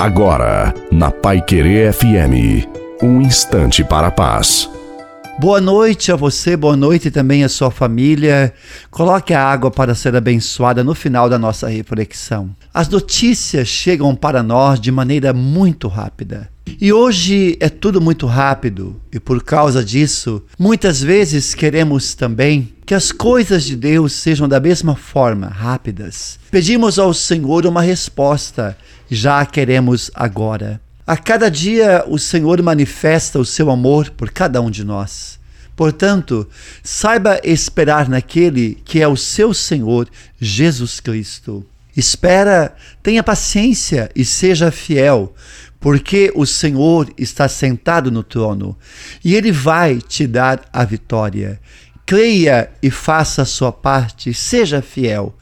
Agora, na Pai Querer FM, um instante para a paz. Boa noite a você, boa noite também à sua família. Coloque a água para ser abençoada no final da nossa reflexão. As notícias chegam para nós de maneira muito rápida. E hoje é tudo muito rápido, e por causa disso, muitas vezes queremos também que as coisas de Deus sejam da mesma forma, rápidas. Pedimos ao Senhor uma resposta já queremos agora. A cada dia o Senhor manifesta o seu amor por cada um de nós. Portanto, saiba esperar naquele que é o seu Senhor, Jesus Cristo. Espera, tenha paciência e seja fiel, porque o Senhor está sentado no trono e ele vai te dar a vitória. Creia e faça a sua parte, seja fiel.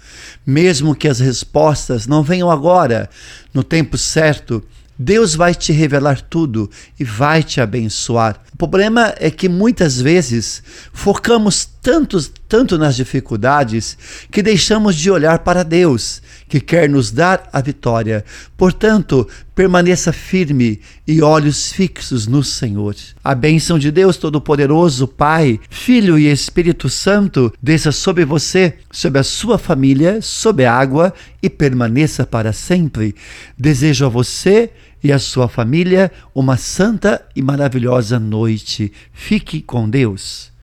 Mesmo que as respostas não venham agora, no tempo certo, Deus vai te revelar tudo e vai te abençoar. O problema é que muitas vezes focamos tanto, tanto nas dificuldades que deixamos de olhar para Deus, que quer nos dar a vitória. Portanto, permaneça firme e olhos fixos no Senhor. A bênção de Deus Todo-Poderoso, Pai, Filho e Espírito Santo, desça sobre você, sobre a sua família, sobre a água e permaneça para sempre. Desejo a você e a sua família uma santa e maravilhosa noite. Fique com Deus.